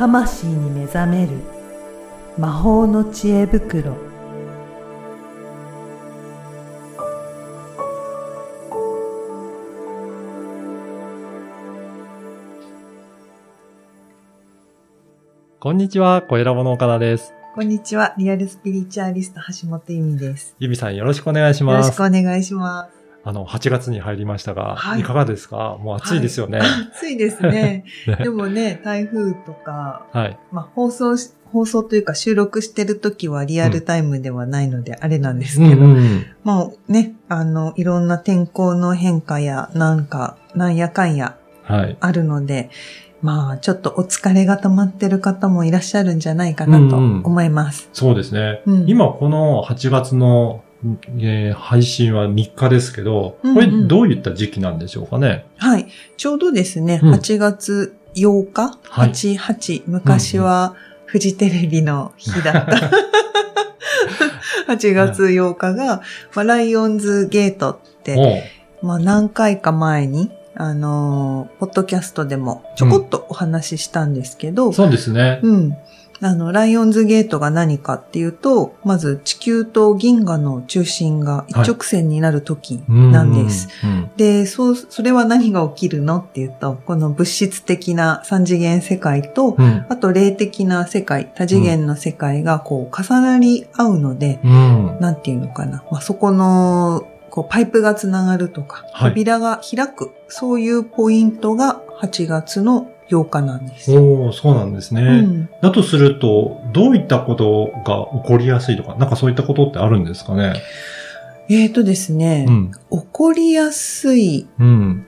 魂に目覚める魔法の知恵袋こんにちは、小ラボの岡田です。こんにちは。リアルスピリチュアリスト橋本由美です。ゆみさんよろしくお願いしよろしくます。お願いします。あの、8月に入りましたが、はいい、かがですか？もう暑いですよね。暑いですね。ねでもね、台風とか、はい。まあ、放送し、放送というか収録してる時はリアルタイムではないので、あれなんですけど、うんうんまあね、あの、いろんな天候の変化や、なんか、なんやかんやはい。あるので、まあ、ちょっとお疲れが溜まってる方もいらっしゃるんじゃないかなとうんうん思います。そうですね。うん今この8月の、えー配信は3日ですけど、うんうんこれどういった時期なんでしょうかね？はい。ちょうどですね、うん8月8日、はい8、8、昔はフジテレビの日だった。8月8日が、まあ、ライオンズゲートって、まあ、何回か前に、あのーポッドキャストでもちょこっとお話ししたんですけど、そうですね。うん。あの、ライオンズゲートが何かっていうと、まず地球と銀河の中心が一直線になる時なんです。うんうん。で、そう、それは何が起きるのっていうと、この物質的な三次元世界と、うん。あと霊的な世界、多次元の世界がこう重なり合うので、うん。なんていうのかな。まあ、そこの、こうパイプがつながるとか、はい扉が開く、そういうポイントが8月の8日なんです。おーそうなんですね。うんだとすると、どういったことが起こりやすいとか、なんかそういったことってあるんですかね？えーとですね、うん。起こりやすい、うん。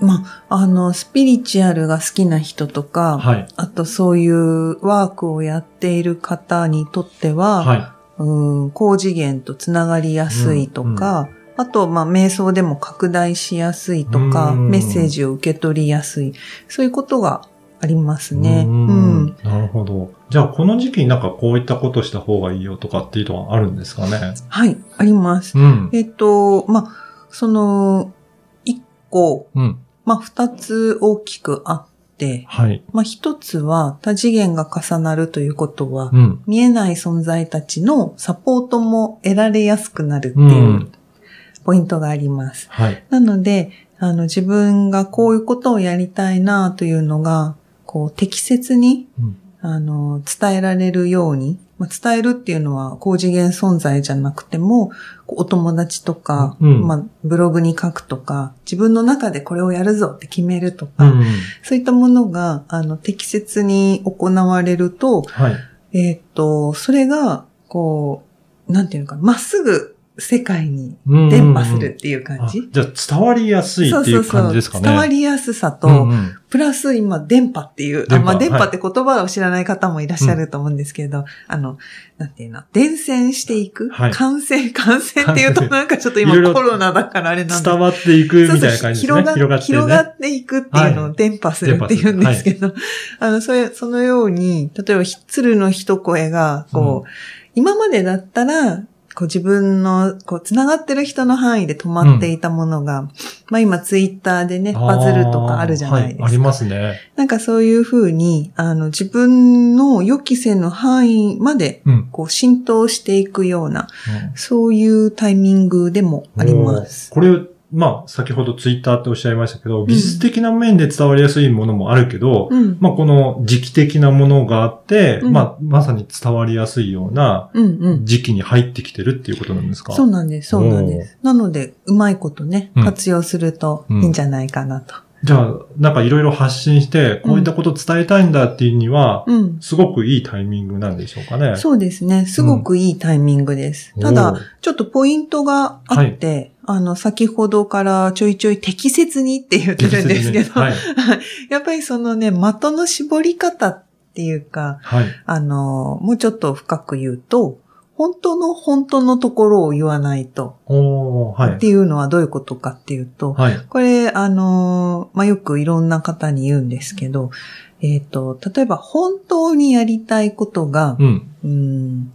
まあ、あの、スピリチュアルが好きな人とか、はい。あとそういうワークをやっている方にとっては、はうん高次元とつながりやすいとか、あと、まあ、瞑想でも拡大しやすいとか、うんメッセージを受け取りやすい、そういうことがありますい。ね。ううんん。なるほど。じゃあ、この時期になんかこういったことした方がいいよとかっていうのはあるんですかね？はい、あります。うん。えっと、まあ、その、一個、うん。まあ、二つ大きくあって、はい。まあ、一つは多次元が重なるということは、うん。見えない存在たちのサポートも得られやすくなるってう。いうんポイントがあります。はい。なので、あの自分がこういうことをやりたいなというのが、こう適切にうんあの伝えられるように、まあ、伝えるっていうのは高次元存在じゃなくても、お友達とか、うんまあ、ブログに書くとか、自分の中でこれをやるぞって決めるとか、うん。そういったものがあの適切に行われると、はい。えーっと、それが、こう、なんていうのかな、まっすぐ世界にうん伝播するっていう感じ？あじゃあ、伝わりやすいっていう感じですかね。伝わりやすさと、うんうん。プラス今、電波っていう、あまあ、電はい波って言葉を知らない方もいらっしゃると思うんですけれど、あの、なんていうの、伝染していく、はい。感染、感染っていうとなんかちょっと今コロナだからあれなんだ伝わっていくみたいなそうそう感じですね。広が広がってね。広がっていくっていうのはを伝播するっていうんですけど、あの、それ、そのように、例えば、ひ鶴の一声が、こう、今までだったら、こう自分の、こう、繋がってる人の範囲で止まっていたものが、まあ今ツイッターでね、バズるとかあるじゃないですか。あーはい、ありますね。なんかそういうふうに、あの、自分の予期せぬ範囲まで、うん。こう、浸透していくような、うんそういうタイミングでもあります。これ、まあ、先ほどツイッターっておっしゃいましたけど、技術的な面で伝わりやすいものもあるけど、うん。まあ、この時期的なものがあって、うんまあ、まさに伝わりやすいようなうんうん。時期に入ってきてるっていうことなんですか？そうなんです、そうなんです。なので、うまいことね、うん活用するといいんじゃないかなと。じゃあ、なんかいろいろ発信して、こういったことを伝えたいんだっていうには、うん。すごくいいタイミングなんでしょうかね？そうですね。すごくいいタイミングです。ただ、、ちょっとポイントがあって、あの、先ほどからちょいちょい適切にって言ってるんですけど、はい。やっぱりそのね、的の絞り方っていうか、はい。あの、もうちょっと深く言うと、本当の本当のところを言わないと。はい。っていうのはどういうことかっていうと、はい。これ、あの、まあ、よくいろんな方に言うんですけど、えっ、と、例えば本当にやりたいことが、うん。うん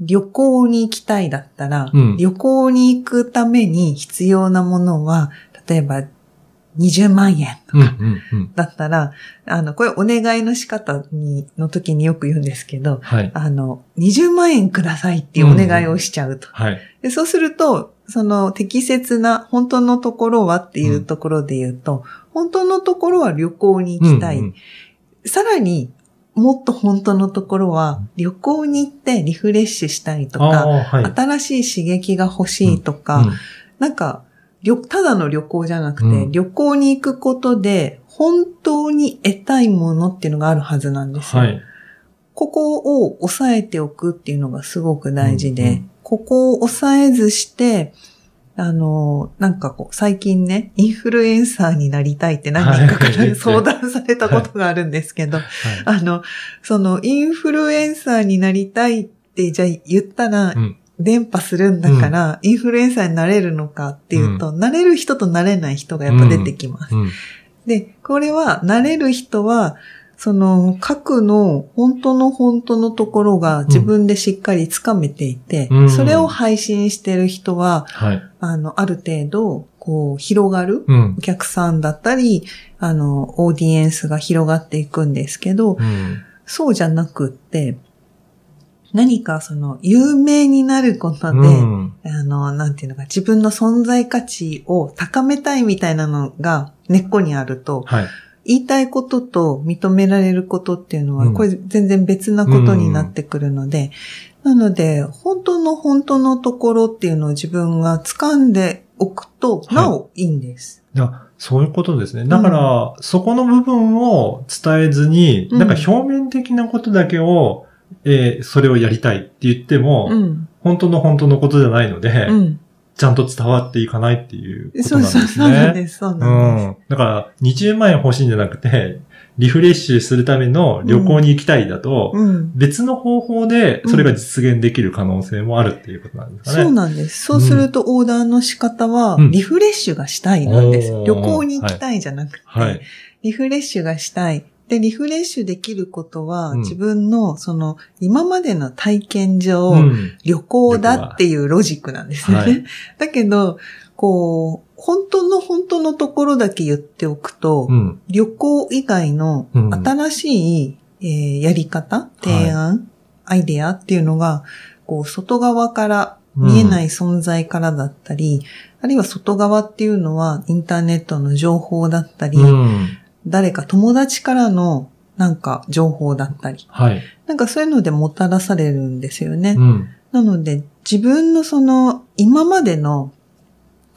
旅行に行きたいだったら、うん旅行に行くために必要なものは、例えば20万円とうん、うかん、うん。だったら、あの、これお願いの仕方に、の時によく言うんですけど、はい。あの、20万円くださいっていうお願いをしちゃうと。はい。でそうすると、その適切な本当のところはっていうところで言うと、本当のところは旅行に行きたい。うんうんさらに、もっと本当のところは旅行に行ってリフレッシュしたいとか、はい。新しい刺激が欲しいとか、うんなんか、旅ただの旅行じゃなくて、うん旅行に行くことで本当に得たいものっていうのがあるはずなんですよ。はい。ここを抑えておくっていうのがすごく大事で、うんうんここを抑えずして、あの、なんかこう、最近ね、インフルエンサーになりたいって何人かかはいら相談されたことがあるんですけど、はい。あの、その、インフルエンサーになりたいって、じゃあ言ったら、うん伝播するんだから、インフルエンサーになれるのかっていうと、なれる人となれない人がやっぱ出てきます。うん。で、これは、なれる人は、その、核の本当の本当のところが自分でしっかりつかめていて、うんそれを配信してる人は、はい。あの、ある程度、こう、広がるうんお。客さんだったり、あの、オーディエンスが広がっていくんですけど、うん。そうじゃなくって、何かその、有名になることで、うん。あの、なんていうのか、自分の存在価値を高めたいみたいなのが根っこにあると、はい。言いたいことと認められることっていうのは、うんこれ全然別なことになってくるので、なので、本当の本当のところっていうのを自分が掴んでおくと、いなおいいんです。いや、そういうことですね。だから、そこの部分を伝えずに、うんなんか表面的なことだけを、えーそれをやりたいって言っても、うん。本当の本当のことじゃないので、うん。ちゃんと伝わっていかないっていうことそうそう、なんですそうなんね。です、そううなんです。ん。だから、20万円欲しいんじゃなくて、リフレッシュするための旅行に行きたいだと、うん。別の方法でそれが実現できる可能性もあるっていうことなんですかね。そうなんです。そうすると、オーダーの仕方はうん、リフレッシュがしたいなんです。旅行に行きたいじゃなくて、はい。リフレッシュがしたい。で、リフレッシュできることは、うん自分の、その、今までの体験上、うん旅行だっていうロジックなんですよね。はい だけど、こう、本当の本当のところだけ言っておくと、うん。旅行以外のうん新しい、えーやり方、提案、アイデアっていうのが、こう、外側から、見えない存在からだったり、あるいは外側っていうのはインターネットの情報だったり、うん。誰か友達からのなんか情報だったり、はい。なんかそういうのでもたらされるんですよね。うん。なので自分のその今までの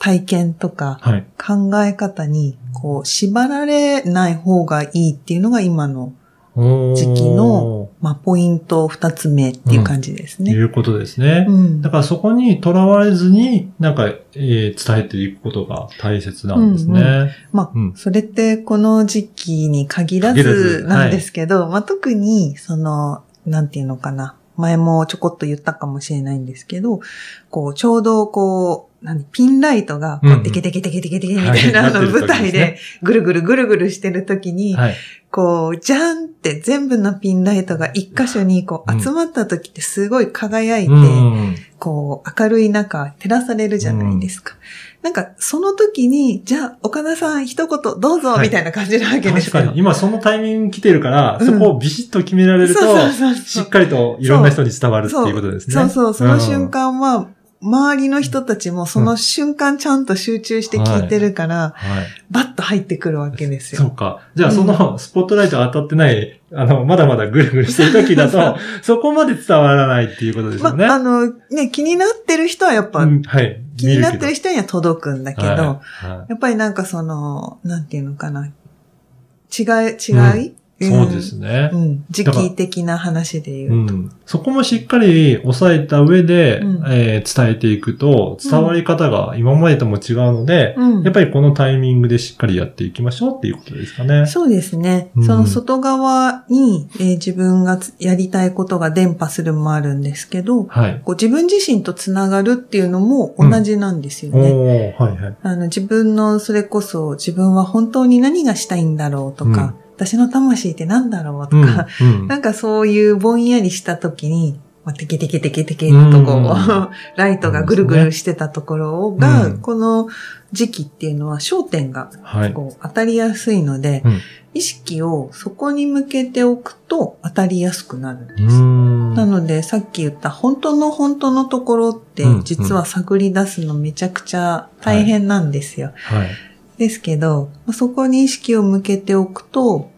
体験とかはい。考え方にこう縛られない方がいいっていうのが今の、時期のまあ、ポイント二つ目っていう感じですね。いうことですね。うんだからそこにとらわれずに、なんか、えー伝えていくことが大切なんですね。うんまあ、うんそれってこの時期に限らずずなんですけど、まあ特に、その、なんていうのかな。前もちょこっと言ったかもしれないんですけど、こう、ちょうどこう、何、ピンライトが、こうテケテケテケテケテケみたいな、の舞台でぐるぐるぐるぐるしてる時に、はい。こう、じゃんって全部のピンライトが一箇所にこう集まった時ってすごい輝いて、うん。こう、明るい中、照らされるじゃないですか。なんか、その時に、じゃあ、岡田さん一言どうぞ、はいみたいな感じなわけですよ。確かに、今そのタイミング来てるから、うんそこをビシッと決められると、そうそうそうしっかりといろんな人に伝わるっていうことですね。そうそう、その瞬うん。間は、周りの人たちもその瞬間ちゃんと集中して聞いてるから、はい。バッと入ってくるわけですよ。そうか。じゃあそのスポットライトが当たってない、あの、まだまだぐるぐるしてる時だと、そこまで伝わらないっていうことですまよね。あ、あの、ね、気になってる人はやっぱ、うんはい。気になってる人には届くんだけど、はい。はやっぱりなんかその、なんていうのかな、違い、違い、いそうですねう。ん。時期的な話で言うと。うん、そこもしっかり押さえた上で、うんえー伝えていくと、伝わり方が今までとも違うので、うんやっぱりこのタイミングでしっかりやっていきましょうっていうことですかね。そうですね。うんその外側に、えー自分がつやりたいことが伝播するもあるんですけど、はい。こう自分自身とつながるっていうのも同じなんですよおね。ー、はいはい。あの自分のそれこそ自分は本当に何がしたいんだろうとか、私の魂って何だろうとか、うんうん なんかそういうぼんやりした時に、まあ、テケテケテケテケとこう、うん ライトがぐるぐるしてたところが、うんこの時期っていうのは焦点がはい。こう当たりやすいので、うん意識をそこに向けておくと当たりやすくなるんうです。ん。なので、さっき言った本当の本当のところってうん、実は探り出すのめちゃくちゃ大変なんですよ。はい。ですけど、まあそこに意識を向けておくと、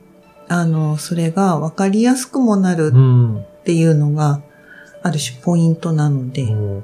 あの、それが分かりやすくもなるうん。っていうのが、ある種ポイントなので、お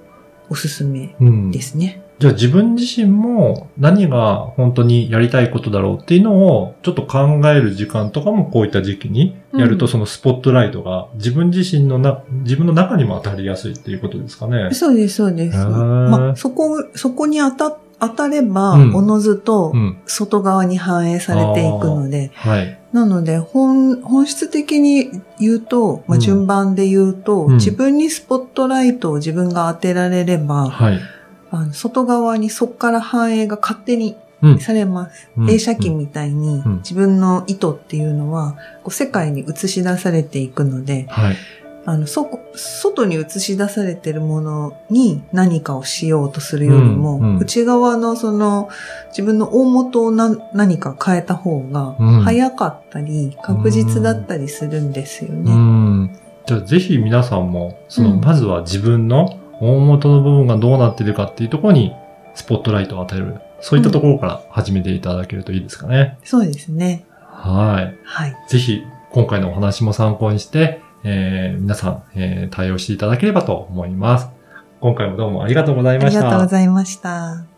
おすすめうん。ですね。じゃあ自分自身も何が本当にやりたいことだろうっていうのをちょっと考える時間とかもこういった時期にやるとうんそのスポットライトが自分自身のな、自分の中にも当たりやすいっていうことですかね。そうです、そうです。まあ、そこ、そこに当た、当たれば、うんおのずとうん。外側に反映されていくので、はい。なので、本、本質的に言うと、まあ、うん順番で言うと、うん自分にスポットライトを自分が当てられれば、はい。あの外側にそこから反映が勝手にうん。されます。うん映写機みたいにうん自分の意図っていうのは、こう世界に映し出されていくので、はい。あの、そこ、外に映し出されてるものに何かをしようとするよりも、うんうん内側のその自分の大元をな何か変えた方がうん早かったり、確実だったりするんですようね。ん。じゃあぜひ皆さんも、その、うんまずは自分の大元の部分がどうなっているかっていうところにスポットライトを与える。そういったところから始めていただけるといいですかね。そうですね。はい。はい。ぜひ、今回のお話も参考にして、えー皆さん、えー対応していただければと思います。今回もどうもありがとうございました。ありがとうございました。